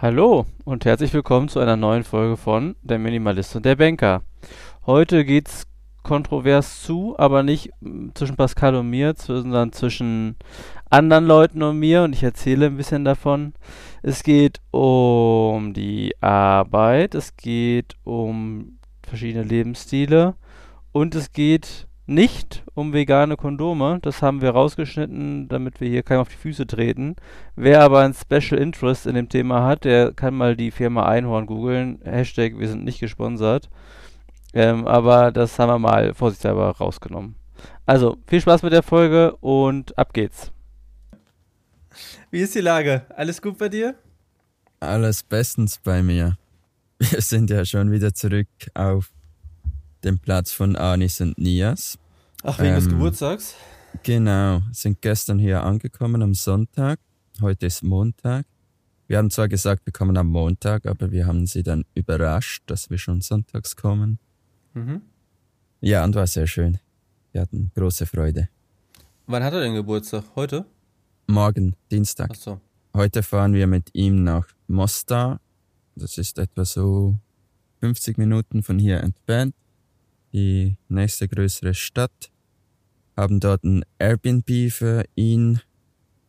Hallo und herzlich willkommen zu einer neuen Folge von Der Minimalist und der Banker. Heute geht's kontrovers zu, aber nicht mm, zwischen Pascal und mir, sondern zwischen anderen Leuten und mir und ich erzähle ein bisschen davon. Es geht um die Arbeit, es geht um verschiedene Lebensstile und es geht nicht um vegane Kondome. Das haben wir rausgeschnitten, damit wir hier keinem auf die Füße treten. Wer aber ein Special Interest in dem Thema hat, der kann mal die Firma Einhorn googeln. Hashtag, wir sind nicht gesponsert. Ähm, aber das haben wir mal vorsichtshalber rausgenommen. Also, viel Spaß mit der Folge und ab geht's. Wie ist die Lage? Alles gut bei dir? Alles bestens bei mir. Wir sind ja schon wieder zurück auf dem Platz von Anis und Nias. Ach, wegen ähm, des Geburtstags? Genau, sind gestern hier angekommen am Sonntag. Heute ist Montag. Wir haben zwar gesagt, wir kommen am Montag, aber wir haben sie dann überrascht, dass wir schon sonntags kommen. Mhm. Ja, und war sehr schön. Wir hatten große Freude. Wann hat er denn Geburtstag? Heute? Morgen, Dienstag. Ach so. Heute fahren wir mit ihm nach Mostar. Das ist etwa so 50 Minuten von hier entfernt die nächste größere Stadt, haben dort ein Airbnb für ihn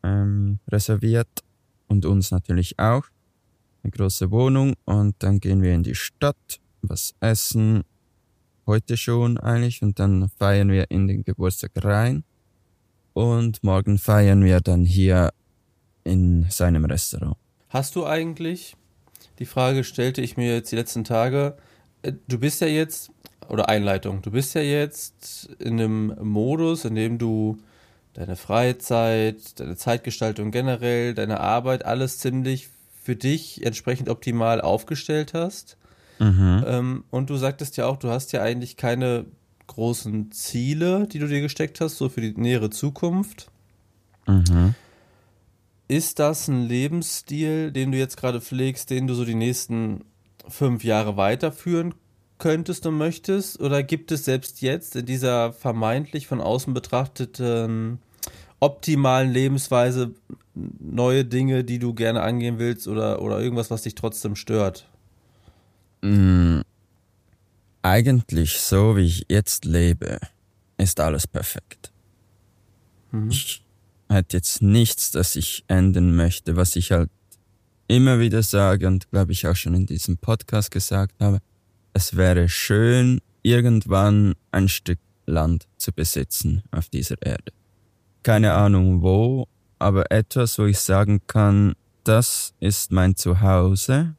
ähm, reserviert und uns natürlich auch. Eine große Wohnung und dann gehen wir in die Stadt, was essen, heute schon eigentlich und dann feiern wir in den Geburtstag rein und morgen feiern wir dann hier in seinem Restaurant. Hast du eigentlich, die Frage stellte ich mir jetzt die letzten Tage, äh, du bist ja jetzt oder Einleitung. Du bist ja jetzt in einem Modus, in dem du deine Freizeit, deine Zeitgestaltung generell, deine Arbeit, alles ziemlich für dich entsprechend optimal aufgestellt hast. Mhm. Ähm, und du sagtest ja auch, du hast ja eigentlich keine großen Ziele, die du dir gesteckt hast, so für die nähere Zukunft. Mhm. Ist das ein Lebensstil, den du jetzt gerade pflegst, den du so die nächsten fünf Jahre weiterführen könntest und möchtest? Oder gibt es selbst jetzt in dieser vermeintlich von außen betrachteten optimalen Lebensweise neue Dinge, die du gerne angehen willst oder, oder irgendwas, was dich trotzdem stört? Mm, eigentlich so, wie ich jetzt lebe, ist alles perfekt. Mhm. Ich hätte jetzt nichts, das ich ändern möchte, was ich halt immer wieder sage und glaube ich auch schon in diesem Podcast gesagt habe es wäre schön, irgendwann ein Stück Land zu besitzen auf dieser Erde. Keine Ahnung wo, aber etwas, wo ich sagen kann, das ist mein Zuhause.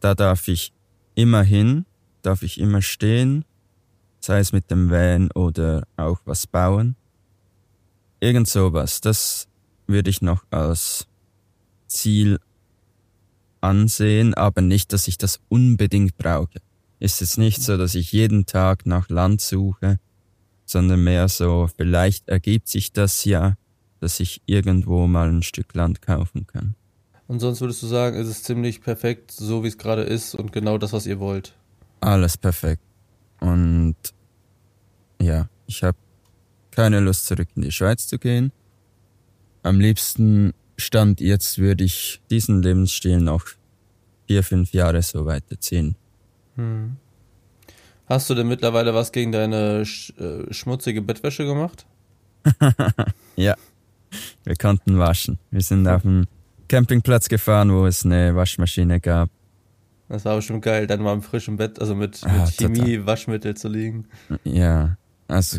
Da darf ich immer hin, darf ich immer stehen, sei es mit dem Van oder auch was bauen. Irgend sowas, das würde ich noch als Ziel ansehen, aber nicht, dass ich das unbedingt brauche. Ist es nicht so, dass ich jeden Tag nach Land suche, sondern mehr so, vielleicht ergibt sich das ja, dass ich irgendwo mal ein Stück Land kaufen kann. Und sonst würdest du sagen, ist es ziemlich perfekt, so wie es gerade ist und genau das, was ihr wollt? Alles perfekt. Und ja, ich habe keine Lust zurück in die Schweiz zu gehen. Am liebsten Stand jetzt würde ich diesen Lebensstil noch vier, fünf Jahre so weiterziehen. Hm. Hast du denn mittlerweile was gegen deine sch äh, schmutzige Bettwäsche gemacht? ja, wir konnten waschen. Wir sind auf dem Campingplatz gefahren, wo es eine Waschmaschine gab. Das war bestimmt geil, dann mal im frischen Bett, also mit, mit ah, Chemie-Waschmittel zu liegen. Ja, also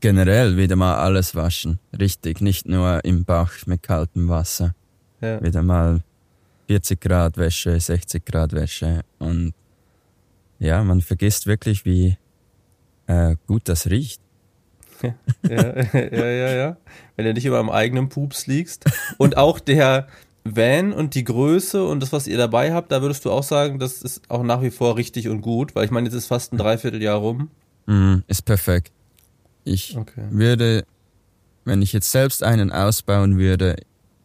generell wieder mal alles waschen. Richtig, nicht nur im Bach mit kaltem Wasser. Ja. Wieder mal 40 Grad Wäsche, 60 Grad Wäsche und ja, man vergisst wirklich, wie äh, gut das riecht. ja, ja, ja, ja. Wenn du nicht über am eigenen Pups liegst. Und auch der Van und die Größe und das, was ihr dabei habt, da würdest du auch sagen, das ist auch nach wie vor richtig und gut, weil ich meine, jetzt ist fast ein Dreivierteljahr rum. Mm, ist perfekt. Ich okay. würde, wenn ich jetzt selbst einen ausbauen würde,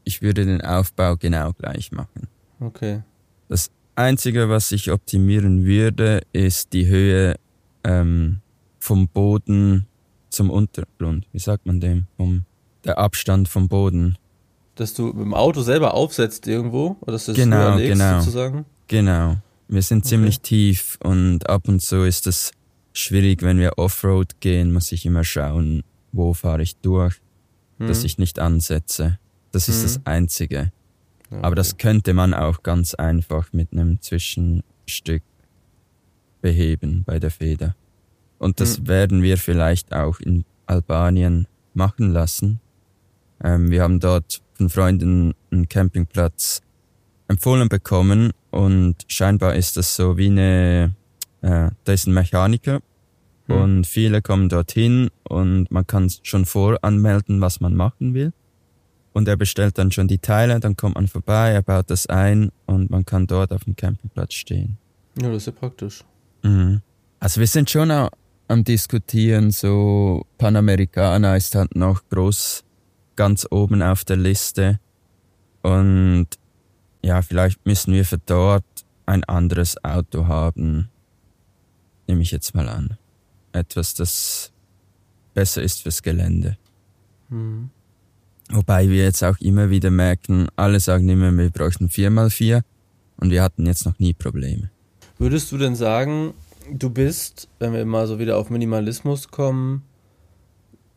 ich würde den Aufbau genau gleich machen. Okay. Das Einzige, was ich optimieren würde, ist die Höhe ähm, vom Boden zum Untergrund. Wie sagt man dem? Um, der Abstand vom Boden. Dass du mit dem Auto selber aufsetzt irgendwo? Oder dass du Genau, überlegst, genau. sozusagen? Genau. Wir sind Okay. ziemlich tief und ab und zu ist es schwierig, wenn wir Offroad gehen, muss ich immer schauen, wo fahre ich durch, dass Mhm. ich nicht ansetze. Das ist Mhm. das Einzige. Ja, Aber das okay. könnte man auch ganz einfach mit einem Zwischenstück beheben bei der Feder. Und das Mhm. werden wir vielleicht auch in Albanien machen lassen. Ähm, wir haben dort von Freunden einen Campingplatz empfohlen bekommen und scheinbar ist das so wie eine, äh, da ist ein Mechaniker Mhm. und viele kommen dorthin und man kann schon voranmelden, was man machen will. Und er bestellt dann schon die Teile, dann kommt man vorbei, er baut das ein und man kann dort auf dem Campingplatz stehen. Ja, das ist ja praktisch. Mhm. Also wir sind schon auch am Diskutieren, so Panamericana ist halt noch groß ganz oben auf der Liste. Und ja, vielleicht müssen wir für dort ein anderes Auto haben. Nehme ich jetzt mal an. Etwas, das besser ist fürs Gelände. Mhm. Wobei wir jetzt auch immer wieder merken, alle sagen immer, wir bräuchten 4x4 und wir hatten jetzt noch nie Probleme. Würdest du denn sagen, du bist, wenn wir mal so wieder auf Minimalismus kommen,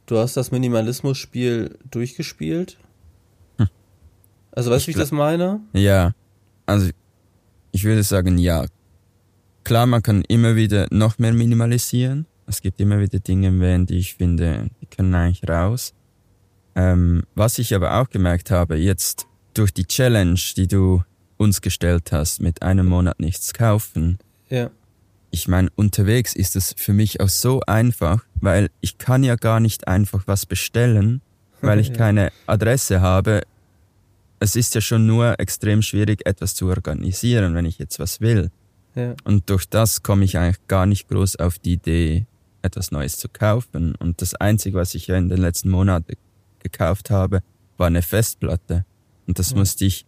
du hast das Minimalismus-Spiel durchgespielt? Hm. Also weißt du, wie ich das meine? Ja, also ich würde sagen, ja. Klar, man kann immer wieder noch mehr minimalisieren. Es gibt immer wieder Dinge im Van, die ich finde, die können eigentlich raus. Ähm, was ich aber auch gemerkt habe, jetzt durch die Challenge, die du uns gestellt hast, mit einem Monat nichts kaufen, Ja. ich meine, unterwegs ist es für mich auch so einfach, weil ich kann ja gar nicht einfach was bestellen, weil ich Ja. keine Adresse habe. Es ist ja schon nur extrem schwierig, etwas zu organisieren, wenn ich jetzt was will. Ja. Und durch das komme ich eigentlich gar nicht groß auf die Idee, etwas Neues zu kaufen. Und das Einzige, was ich ja in den letzten Monaten gekauft habe, war eine Festplatte. Und das Ja. musste ich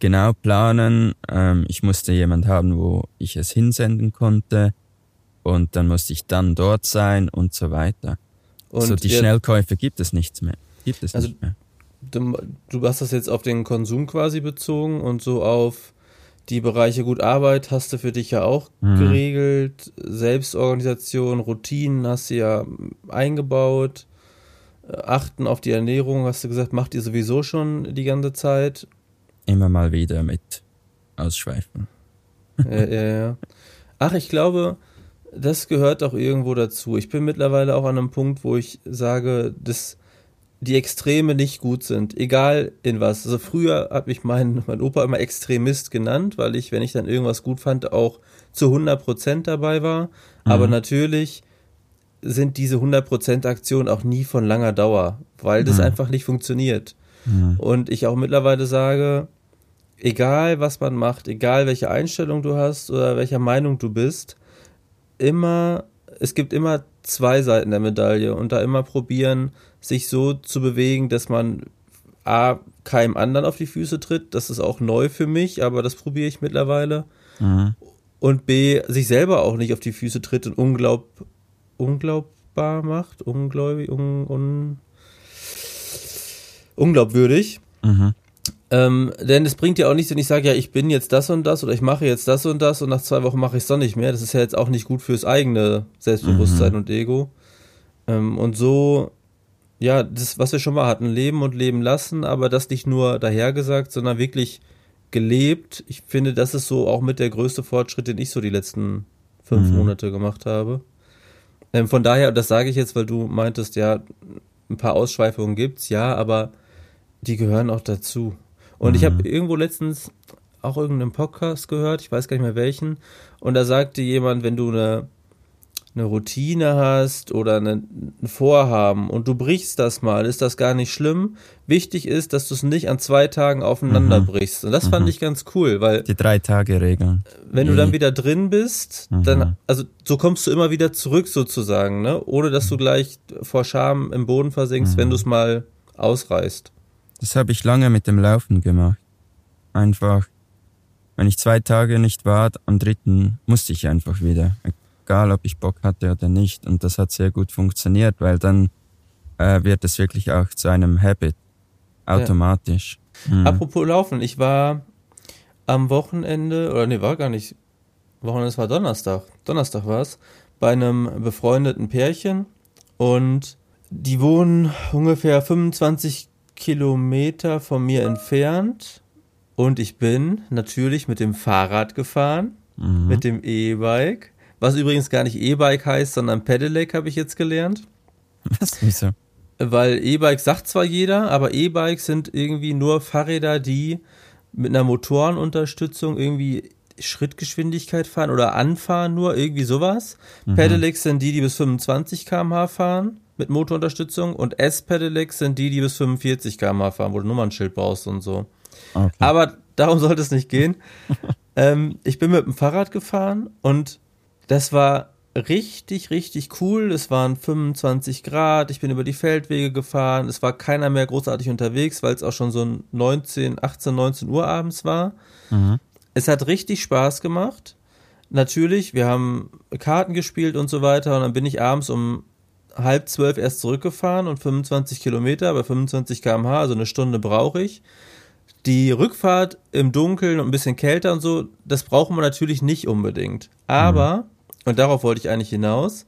genau planen. Ähm, ich musste jemand haben, wo ich es hinsenden konnte. Und dann musste ich dann dort sein und so weiter. Und so die jetzt- Schnellkäufe gibt es nichts mehr. Gibt es Also- nicht mehr. Du, du hast das jetzt auf den Konsum quasi bezogen und so auf die Bereiche gut Arbeit hast du für dich ja auch Mhm. geregelt. Selbstorganisation, Routinen hast du ja eingebaut. Äh, Achten auf die Ernährung, hast du gesagt, macht ihr sowieso schon die ganze Zeit. Immer mal wieder mit Ausschweifung. ja, ja, ja. Ach, ich glaube, das gehört auch irgendwo dazu. Ich bin mittlerweile auch an einem Punkt, wo ich sage, dass die Extreme nicht gut sind, egal in was. Also früher hat mich mein, mein Opa immer Extremist genannt, weil ich, wenn ich dann irgendwas gut fand, auch zu 100% dabei war. Aber Mhm. natürlich sind diese 100% Aktionen auch nie von langer Dauer, weil das Mhm. einfach nicht funktioniert. Mhm. Und ich auch mittlerweile sage, egal was man macht, egal welche Einstellung du hast oder welcher Meinung du bist, immer, es gibt immer zwei Seiten der Medaille und da immer probieren, sich so zu bewegen, dass man A, keinem anderen auf die Füße tritt, das ist auch neu für mich, aber das probiere ich mittlerweile. Mhm. Und B, sich selber auch nicht auf die Füße tritt und unglaub, unglaubbar macht, ungläubig, un, un, unglaubwürdig. Mhm. Ähm, denn es bringt ja auch nichts, wenn ich sage, ja, ich bin jetzt das und das oder ich mache jetzt das und das und nach zwei Wochen mache ich es doch nicht mehr. Das ist ja jetzt auch nicht gut fürs eigene Selbstbewusstsein Mhm. und Ego. Ähm, und so, ja, das, was wir schon mal hatten, leben und leben lassen, aber das nicht nur dahergesagt, sondern wirklich gelebt. Ich finde, das ist so auch mit der größte Fortschritt, den ich so die letzten fünf Mhm. Monate gemacht habe. Ähm, von daher, und das sage ich jetzt, weil du meintest, ja, ein paar Ausschweifungen gibt's, ja, aber die gehören auch dazu. Und ich Mhm. habe irgendwo letztens auch irgendeinen Podcast gehört, ich weiß gar nicht mehr welchen, und da sagte jemand, wenn du eine, eine Routine hast oder eine, ein Vorhaben und du brichst das mal, ist das gar nicht schlimm. Wichtig ist, dass du es nicht an zwei Tagen aufeinander Mhm. brichst. Und das fand Mhm. ich ganz cool, weil Die drei Tage Regeln. wenn du Mhm. dann wieder drin bist, Mhm. dann, also so kommst du immer wieder zurück sozusagen, ne? Ohne dass Mhm. du gleich vor Scham im Boden versinkst, wenn du es mal ausreißt. Das habe ich lange mit dem Laufen gemacht. Einfach, wenn ich zwei Tage nicht war, am dritten musste ich einfach wieder. Egal, ob ich Bock hatte oder nicht. Und das hat sehr gut funktioniert, weil dann äh, wird es wirklich auch zu einem Habit. Automatisch. Mhm. Apropos Laufen, ich war am Wochenende, oder nee, war gar nicht, Wochenende, es war Donnerstag, Donnerstag war es, bei einem befreundeten Pärchen und die wohnen ungefähr 25 Kilometer von mir entfernt und ich bin natürlich mit dem Fahrrad gefahren, mhm. mit dem E-Bike, was übrigens gar nicht E-Bike heißt, sondern Pedelec habe ich jetzt gelernt. Was? Wieso? Weil E-Bike sagt zwar jeder, aber E-Bikes sind irgendwie nur Fahrräder, die mit einer Motorenunterstützung irgendwie Schrittgeschwindigkeit fahren oder anfahren nur, irgendwie sowas. Mhm. Pedelecs sind die, die bis 25 km/h fahren mit Motorunterstützung und S-Pedelecs sind die, die bis 45 km/h fahren, wo du Nummernschild brauchst und so. Okay. Aber darum sollte es nicht gehen. ähm, ich bin mit dem Fahrrad gefahren und das war richtig, richtig cool. Es waren 25 Grad, ich bin über die Feldwege gefahren, es war keiner mehr großartig unterwegs, weil es auch schon so 19, 18, 19 Uhr abends war. Mhm. Es hat richtig Spaß gemacht. Natürlich, wir haben Karten gespielt und so weiter und dann bin ich abends um halb zwölf erst zurückgefahren und 25 Kilometer bei 25 km/h, also eine Stunde brauche ich. Die Rückfahrt im Dunkeln und ein bisschen kälter und so, das brauchen wir natürlich nicht unbedingt. Aber mhm und darauf wollte ich eigentlich hinaus.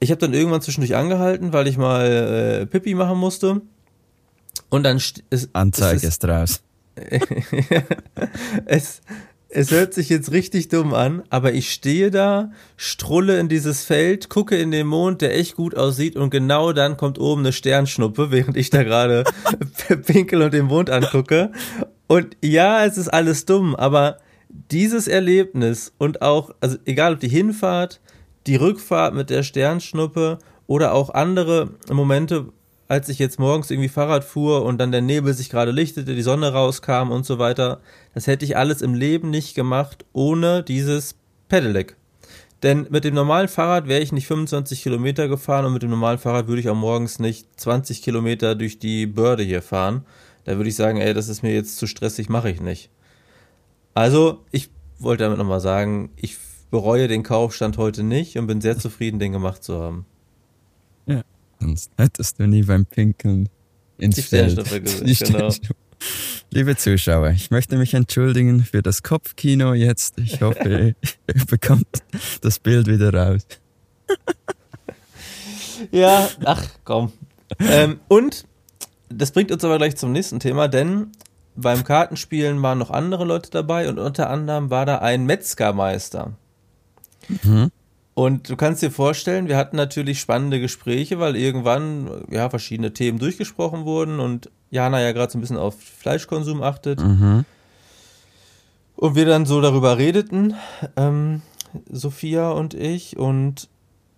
Ich habe dann irgendwann zwischendurch angehalten, weil ich mal äh, Pipi machen musste. Und dann ist Anzeige ist, ist raus. es, es hört sich jetzt richtig dumm an, aber ich stehe da, strulle in dieses Feld, gucke in den Mond, der echt gut aussieht und genau dann kommt oben eine Sternschnuppe, während ich da gerade pinkel und den Mond angucke. Und ja, es ist alles dumm, aber dieses Erlebnis und auch, also egal ob die Hinfahrt, die Rückfahrt mit der Sternschnuppe oder auch andere Momente, als ich jetzt morgens irgendwie Fahrrad fuhr und dann der Nebel sich gerade lichtete, die Sonne rauskam und so weiter, das hätte ich alles im Leben nicht gemacht ohne dieses Pedelec. Denn mit dem normalen Fahrrad wäre ich nicht 25 Kilometer gefahren und mit dem normalen Fahrrad würde ich auch morgens nicht 20 Kilometer durch die Börde hier fahren. Da würde ich sagen, ey, das ist mir jetzt zu stressig, mache ich nicht. Also, ich wollte damit nochmal sagen, ich bereue den Kaufstand heute nicht und bin sehr zufrieden, den gemacht zu haben. Ja, sonst hättest du nie beim Pinkeln ins Die Feld. Gesehen, genau. Liebe Zuschauer, ich möchte mich entschuldigen für das Kopfkino jetzt. Ich hoffe, ihr bekommt das Bild wieder raus. ja, ach komm. Ähm, und das bringt uns aber gleich zum nächsten Thema, denn beim Kartenspielen waren noch andere Leute dabei und unter anderem war da ein Metzgermeister. Mhm. Und du kannst dir vorstellen, wir hatten natürlich spannende Gespräche, weil irgendwann ja verschiedene Themen durchgesprochen wurden und Jana ja gerade so ein bisschen auf Fleischkonsum achtet. Mhm. Und wir dann so darüber redeten, ähm, Sophia und ich, und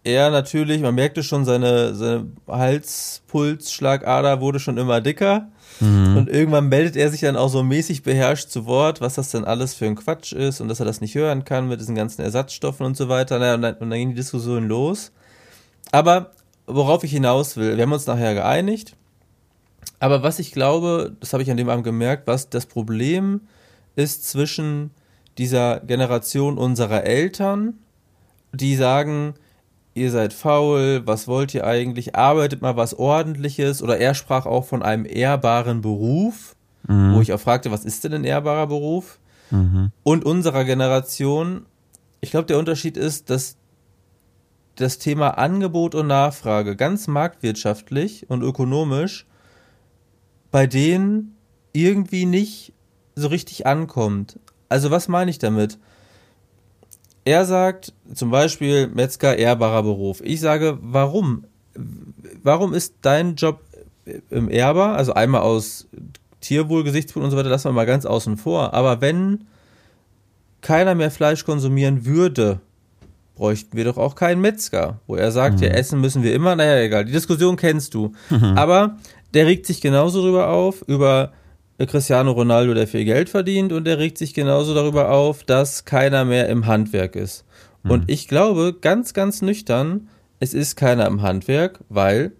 er natürlich, man merkte schon, seine, seine Halspulsschlagader wurde schon immer dicker. Mhm. Und irgendwann meldet er sich dann auch so mäßig beherrscht zu Wort, was das denn alles für ein Quatsch ist und dass er das nicht hören kann mit diesen ganzen Ersatzstoffen und so weiter. Und dann, und dann ging die Diskussion los. Aber worauf ich hinaus will, wir haben uns nachher geeinigt. Aber was ich glaube, das habe ich an dem Abend gemerkt, was das Problem ist zwischen dieser Generation unserer Eltern, die sagen, ihr seid faul, was wollt ihr eigentlich, arbeitet mal was ordentliches oder er sprach auch von einem ehrbaren Beruf, mhm. wo ich auch fragte, was ist denn ein ehrbarer Beruf? Mhm. Und unserer Generation, ich glaube, der Unterschied ist, dass das Thema Angebot und Nachfrage ganz marktwirtschaftlich und ökonomisch bei denen irgendwie nicht so richtig ankommt. Also was meine ich damit? Er sagt zum Beispiel Metzger ehrbarer Beruf. Ich sage, warum? Warum ist dein Job im Erber? Also einmal aus Tierwohlgesichtspunkten und so weiter, lassen wir mal ganz außen vor. Aber wenn keiner mehr Fleisch konsumieren würde, bräuchten wir doch auch keinen Metzger, wo er sagt, mhm. ja, essen müssen wir immer. Naja, egal, die Diskussion kennst du. Mhm. Aber der regt sich genauso drüber auf, über Cristiano Ronaldo, der viel Geld verdient und er regt sich genauso darüber auf, dass keiner mehr im Handwerk ist. Mhm. Und ich glaube, ganz, ganz nüchtern, es ist keiner im Handwerk, weil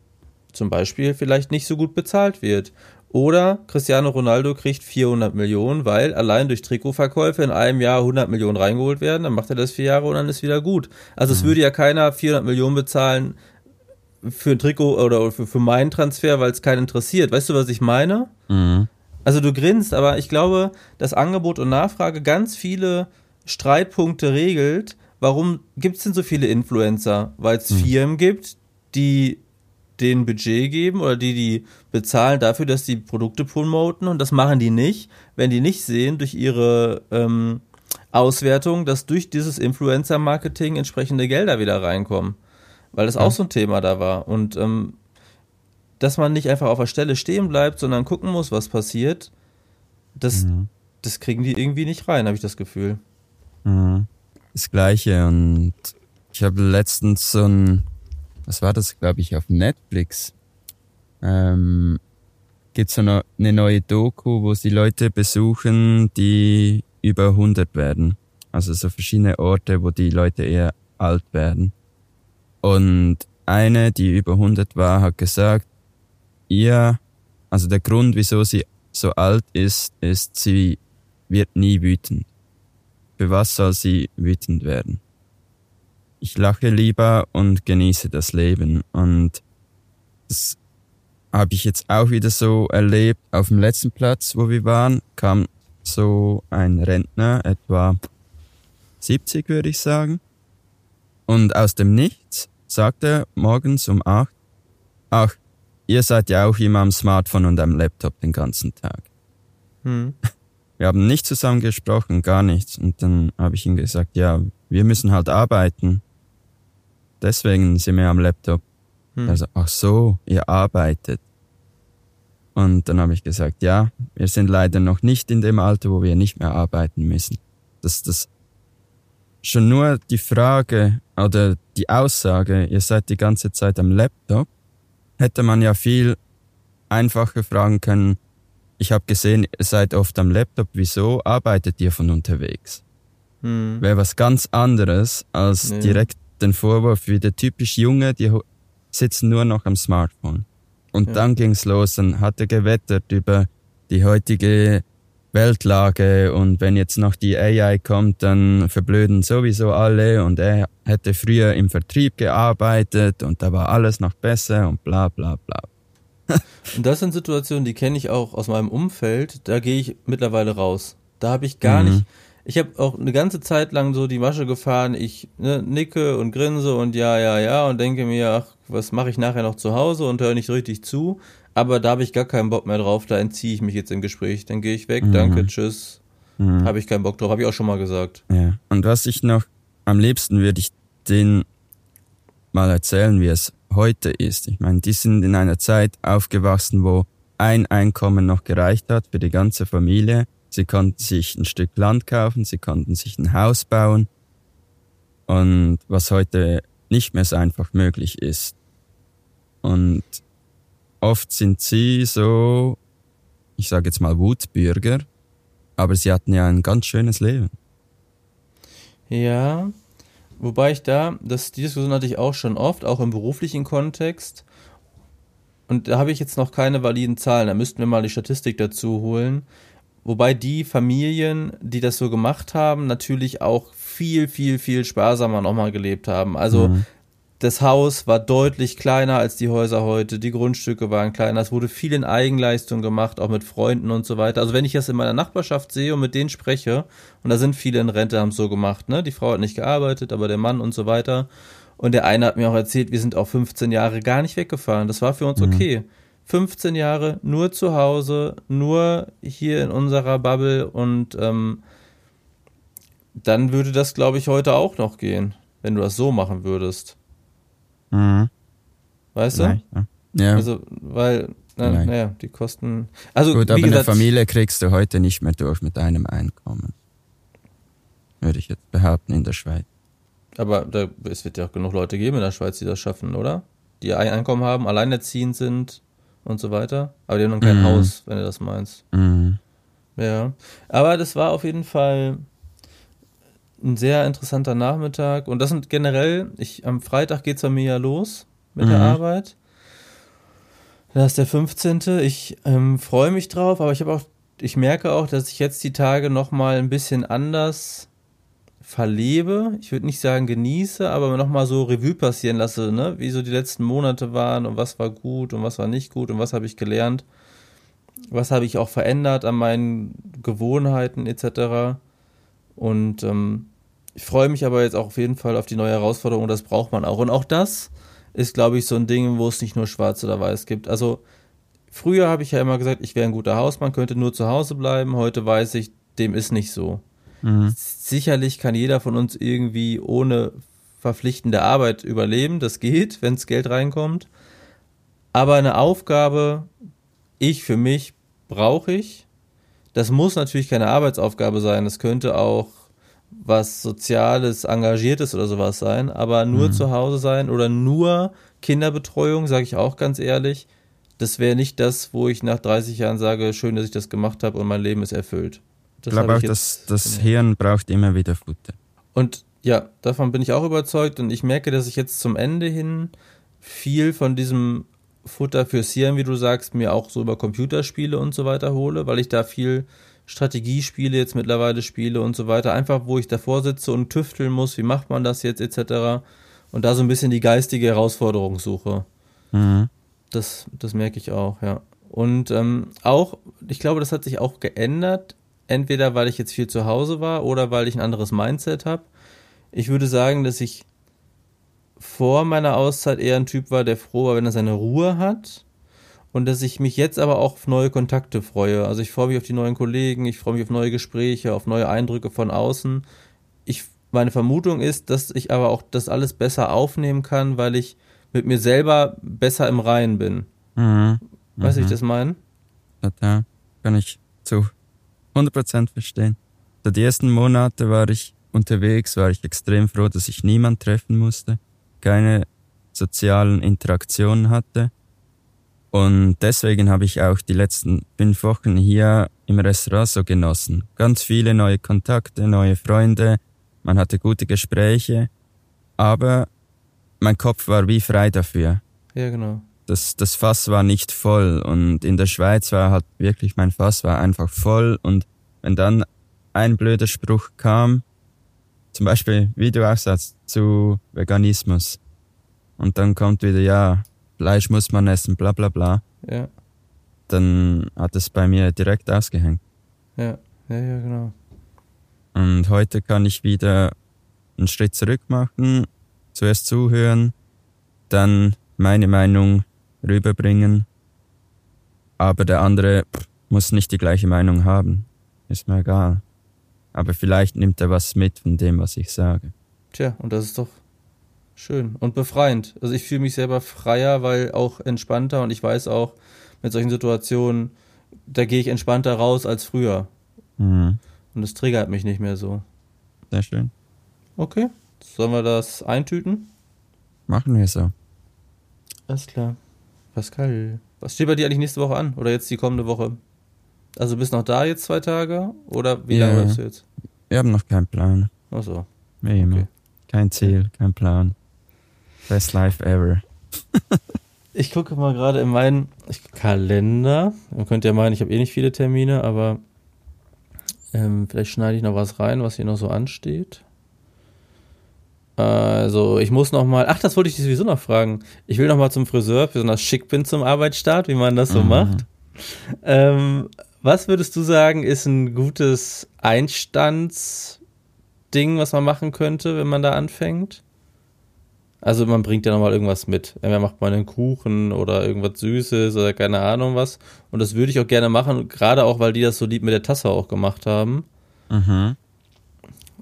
zum Beispiel vielleicht nicht so gut bezahlt wird. Oder Cristiano Ronaldo kriegt 400 Millionen, weil allein durch Trikotverkäufe in einem Jahr 100 Millionen reingeholt werden, dann macht er das vier Jahre und dann ist wieder gut. Also mhm. es würde ja keiner 400 Millionen bezahlen für ein Trikot oder für, für meinen Transfer, weil es keinen interessiert. Weißt du, was ich meine? Mhm. Also du grinst, aber ich glaube, dass Angebot und Nachfrage ganz viele Streitpunkte regelt. Warum gibt es denn so viele Influencer? Weil es mhm. Firmen gibt, die den Budget geben oder die die bezahlen dafür, dass die Produkte promoten und das machen die nicht, wenn die nicht sehen durch ihre ähm, Auswertung, dass durch dieses Influencer-Marketing entsprechende Gelder wieder reinkommen. Weil das ja. auch so ein Thema da war. Und ähm, dass man nicht einfach auf der Stelle stehen bleibt, sondern gucken muss, was passiert, das, mhm. das kriegen die irgendwie nicht rein, habe ich das Gefühl. Mhm. Das gleiche und ich habe letztens so ein, was war das, glaube ich, auf Netflix, ähm, gibt so eine, eine neue Doku, wo sie Leute besuchen, die über 100 werden. Also so verschiedene Orte, wo die Leute eher alt werden. Und eine, die über 100 war, hat gesagt, ihr, also der Grund, wieso sie so alt ist, ist, sie wird nie wütend. Für was soll sie wütend werden? Ich lache lieber und genieße das Leben. Und das habe ich jetzt auch wieder so erlebt. Auf dem letzten Platz, wo wir waren, kam so ein Rentner, etwa 70 würde ich sagen. Und aus dem Nichts sagt er morgens um 8, ach, ihr seid ja auch immer am Smartphone und am Laptop den ganzen Tag. Hm. Wir haben nicht zusammen gesprochen, gar nichts. Und dann habe ich ihm gesagt, ja, wir müssen halt arbeiten. Deswegen sind wir am Laptop. Hm. Also, ach so, ihr arbeitet. Und dann habe ich gesagt, ja, wir sind leider noch nicht in dem Alter, wo wir nicht mehr arbeiten müssen. Das, das, schon nur die Frage oder die Aussage, ihr seid die ganze Zeit am Laptop, hätte man ja viel einfacher fragen können, ich habe gesehen, ihr seid oft am Laptop, wieso arbeitet ihr von unterwegs? Hm. Wäre was ganz anderes als ja. direkt den Vorwurf wie der typisch Junge, die sitzen nur noch am Smartphone. Und ja. dann ging's los, dann hat er gewettert über die heutige Weltlage und wenn jetzt noch die AI kommt, dann verblöden sowieso alle und er hätte früher im Vertrieb gearbeitet und da war alles noch besser und bla bla bla. und das sind Situationen, die kenne ich auch aus meinem Umfeld, da gehe ich mittlerweile raus. Da habe ich gar mhm. nicht, ich habe auch eine ganze Zeit lang so die Masche gefahren, ich ne, nicke und grinse und ja, ja, ja und denke mir, ach, was mache ich nachher noch zu Hause und höre nicht richtig zu. Aber da habe ich gar keinen Bock mehr drauf, da entziehe ich mich jetzt im Gespräch. Dann gehe ich weg, mhm. danke, tschüss. Mhm. Habe ich keinen Bock drauf, habe ich auch schon mal gesagt. Ja. Und was ich noch am liebsten würde ich denen mal erzählen, wie es heute ist. Ich meine, die sind in einer Zeit aufgewachsen, wo ein Einkommen noch gereicht hat für die ganze Familie. Sie konnten sich ein Stück Land kaufen, sie konnten sich ein Haus bauen. Und was heute nicht mehr so einfach möglich ist. Und oft sind sie so, ich sage jetzt mal Wutbürger, aber sie hatten ja ein ganz schönes Leben. Ja, wobei ich da, das, die Diskussion hatte ich auch schon oft, auch im beruflichen Kontext. Und da habe ich jetzt noch keine validen Zahlen, da müssten wir mal die Statistik dazu holen. Wobei die Familien, die das so gemacht haben, natürlich auch viel, viel, viel sparsamer nochmal gelebt haben. Also mhm das Haus war deutlich kleiner als die Häuser heute, die Grundstücke waren kleiner, es wurde viel in Eigenleistung gemacht, auch mit Freunden und so weiter. Also wenn ich das in meiner Nachbarschaft sehe und mit denen spreche, und da sind viele in Rente, haben es so gemacht, ne? Die Frau hat nicht gearbeitet, aber der Mann und so weiter. Und der eine hat mir auch erzählt, wir sind auch 15 Jahre gar nicht weggefahren. Das war für uns mhm. okay. 15 Jahre nur zu Hause, nur hier in unserer Bubble und ähm, dann würde das, glaube ich, heute auch noch gehen, wenn du das so machen würdest. Mhm. Weißt du? Ja. Also, weil, na, naja, die Kosten. Also, Gut, aber gesagt, eine Familie kriegst du heute nicht mehr durch mit einem Einkommen. Würde ich jetzt behaupten in der Schweiz. Aber da, es wird ja auch genug Leute geben in der Schweiz, die das schaffen, oder? Die ein Einkommen haben, alleinerziehend sind und so weiter. Aber die haben noch kein mhm. Haus, wenn du das meinst. Mhm. Ja. Aber das war auf jeden Fall ein sehr interessanter Nachmittag. Und das sind generell, ich, am Freitag geht es bei mir ja los mit mhm. der Arbeit. Das ist der 15. Ich ähm, freue mich drauf, aber ich habe auch, ich merke auch, dass ich jetzt die Tage nochmal ein bisschen anders verlebe. Ich würde nicht sagen genieße, aber nochmal so Revue passieren lasse, ne? Wie so die letzten Monate waren und was war gut und was war nicht gut und was habe ich gelernt. was habe ich auch verändert an meinen Gewohnheiten etc. Und ähm, ich freue mich aber jetzt auch auf jeden Fall auf die neue Herausforderung, das braucht man auch. Und auch das ist, glaube ich, so ein Ding, wo es nicht nur schwarz oder weiß gibt. Also früher habe ich ja immer gesagt, ich wäre ein guter Hausmann, könnte nur zu Hause bleiben. Heute weiß ich, dem ist nicht so. Mhm. Sicherlich kann jeder von uns irgendwie ohne verpflichtende Arbeit überleben. Das geht, wenn es Geld reinkommt. Aber eine Aufgabe, ich für mich, brauche ich. Das muss natürlich keine Arbeitsaufgabe sein. Das könnte auch was Soziales, Engagiertes oder sowas sein. Aber nur mhm. zu Hause sein oder nur Kinderbetreuung, sage ich auch ganz ehrlich, das wäre nicht das, wo ich nach 30 Jahren sage, schön, dass ich das gemacht habe und mein Leben ist erfüllt. Das ich glaube auch, dass das Hirn braucht immer wieder Futter. Und ja, davon bin ich auch überzeugt und ich merke, dass ich jetzt zum Ende hin viel von diesem Futter fürs Hirn, wie du sagst, mir auch so über Computerspiele und so weiter hole, weil ich da viel Strategiespiele jetzt mittlerweile spiele und so weiter. Einfach, wo ich davor sitze und tüfteln muss, wie macht man das jetzt etc. Und da so ein bisschen die geistige Herausforderung suche. Mhm. Das, das merke ich auch, ja. Und ähm, auch, ich glaube, das hat sich auch geändert. Entweder weil ich jetzt viel zu Hause war oder weil ich ein anderes Mindset habe. Ich würde sagen, dass ich vor meiner Auszeit eher ein Typ war, der froh war, wenn er seine Ruhe hat. Und dass ich mich jetzt aber auch auf neue Kontakte freue. Also ich freue mich auf die neuen Kollegen, ich freue mich auf neue Gespräche, auf neue Eindrücke von außen. Ich, meine Vermutung ist, dass ich aber auch das alles besser aufnehmen kann, weil ich mit mir selber besser im Reinen bin. Mhm. Weißt du, mhm. ich das meine? Ja, kann ich zu 100% verstehen. So die ersten Monate war ich unterwegs, war ich extrem froh, dass ich niemand treffen musste, keine sozialen Interaktionen hatte. Und deswegen habe ich auch die letzten fünf Wochen hier im Restaurant so genossen. Ganz viele neue Kontakte, neue Freunde, man hatte gute Gespräche, aber mein Kopf war wie frei dafür. Ja, genau. Das, das Fass war nicht voll und in der Schweiz war halt wirklich, mein Fass war einfach voll und wenn dann ein blöder Spruch kam, zum Beispiel wie du auch sagst, zu Veganismus und dann kommt wieder, ja, Fleisch muss man essen, bla bla bla. Ja. Dann hat es bei mir direkt ausgehängt. Ja, ja, ja, genau. Und heute kann ich wieder einen Schritt zurück machen, zuerst zuhören, dann meine Meinung rüberbringen, aber der andere muss nicht die gleiche Meinung haben. Ist mir egal. Aber vielleicht nimmt er was mit von dem, was ich sage. Tja, und das ist doch schön und befreiend. Also ich fühle mich selber freier, weil auch entspannter und ich weiß auch, mit solchen Situationen, da gehe ich entspannter raus als früher. Mhm. Und es triggert mich nicht mehr so. Sehr schön. Okay. Sollen wir das eintüten? Machen wir so. Alles klar. Pascal, was steht bei dir eigentlich nächste Woche an? Oder jetzt die kommende Woche? Also bist noch da jetzt zwei Tage? Oder wie ja, lange bleibst du jetzt? Wir haben noch keinen Plan. Ach so. Immer. Okay. Kein Ziel, kein Plan. Best life ever. ich gucke mal gerade in meinen Kalender. Man könnte ja meinen, ich habe eh nicht viele Termine, aber ähm, vielleicht schneide ich noch was rein, was hier noch so ansteht. Also, ich muss noch mal, ach, das wollte ich dich sowieso noch fragen. Ich will noch mal zum Friseur, besonders schick bin zum Arbeitsstart, wie man das so mhm. macht. Ähm, was würdest du sagen, ist ein gutes Einstandsding, was man machen könnte, wenn man da anfängt? Also man bringt ja nochmal irgendwas mit. Entweder macht man einen Kuchen oder irgendwas Süßes oder keine Ahnung was. Und das würde ich auch gerne machen, gerade auch, weil die das so lieb mit der Tasse auch gemacht haben. Mhm.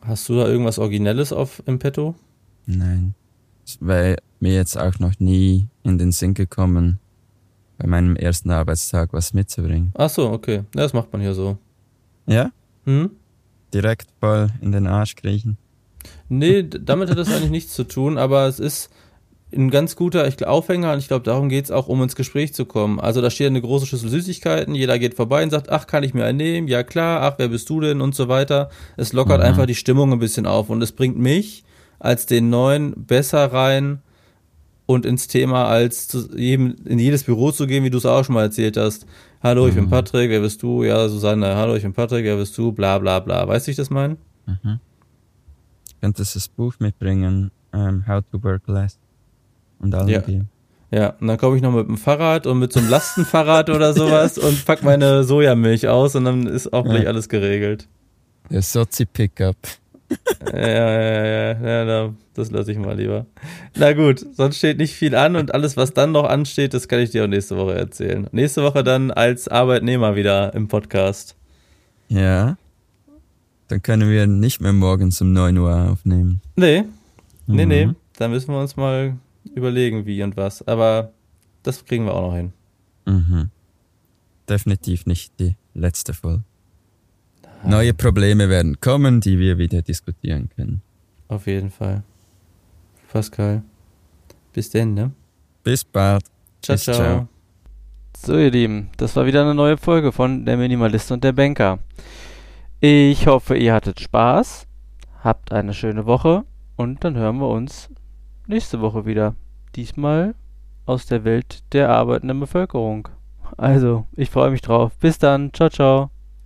Hast du da irgendwas Originelles auf im Petto? Nein. Wäre mir jetzt auch noch nie in den Sinn gekommen, bei meinem ersten Arbeitstag was mitzubringen. Ach so, okay. Ja, das macht man hier so. Ja? Hm? Direkt voll in den Arsch kriechen. Nee, damit hat das eigentlich nichts zu tun, aber es ist ein ganz guter ich, Aufhänger und ich glaube, darum geht es auch, um ins Gespräch zu kommen. Also da steht eine große Schüssel Süßigkeiten, jeder geht vorbei und sagt, ach, kann ich mir einen nehmen? Ja klar, ach, wer bist du denn? Und so weiter. Es lockert mhm. einfach die Stimmung ein bisschen auf und es bringt mich als den Neuen besser rein und ins Thema, als zu jedem, in jedes Büro zu gehen, wie du es auch schon mal erzählt hast. Hallo, ich mhm. bin Patrick, wer bist du? Ja, Susanne, hallo, ich bin Patrick, wer bist du? Bla bla bla. Weißt du, wie ich das meine? Mhm könntest das Buch mitbringen, um, ähm, How to Work Less. Und allem ja. Ja, und dann komme ich noch mit dem Fahrrad und mit so einem Lastenfahrrad oder sowas und pack meine Sojamilch aus und dann ist auch gleich Ja. alles geregelt. Der Sozi-Pickup. Ja, ja, ja, ja, ja, da, das lasse ich mal lieber. Na gut, sonst steht nicht viel an und alles, was dann noch ansteht, das kann ich dir auch nächste Woche erzählen. Nächste Woche dann als Arbeitnehmer wieder im Podcast. Ja. Dann können wir nicht mehr morgens um 9 Uhr aufnehmen. Nee, nee, Mhm. nee, da müssen wir uns mal überlegen, wie und was. Aber das kriegen wir auch noch hin. Mhm. Definitiv nicht die letzte Folge. Neue Probleme werden kommen, die wir wieder diskutieren können. Auf jeden Fall. Pascal. Bis denn, ne? Bis bald. Ciao, Bis, ciao. ciao. So, ihr Lieben, das war wieder eine neue Folge von Der Minimalist und der Banker. Ich hoffe, ihr hattet Spaß, habt eine schöne Woche und dann hören wir uns nächste Woche wieder. Diesmal aus der Welt der arbeitenden Bevölkerung. Also, ich freue mich drauf. Bis dann. Ciao, ciao.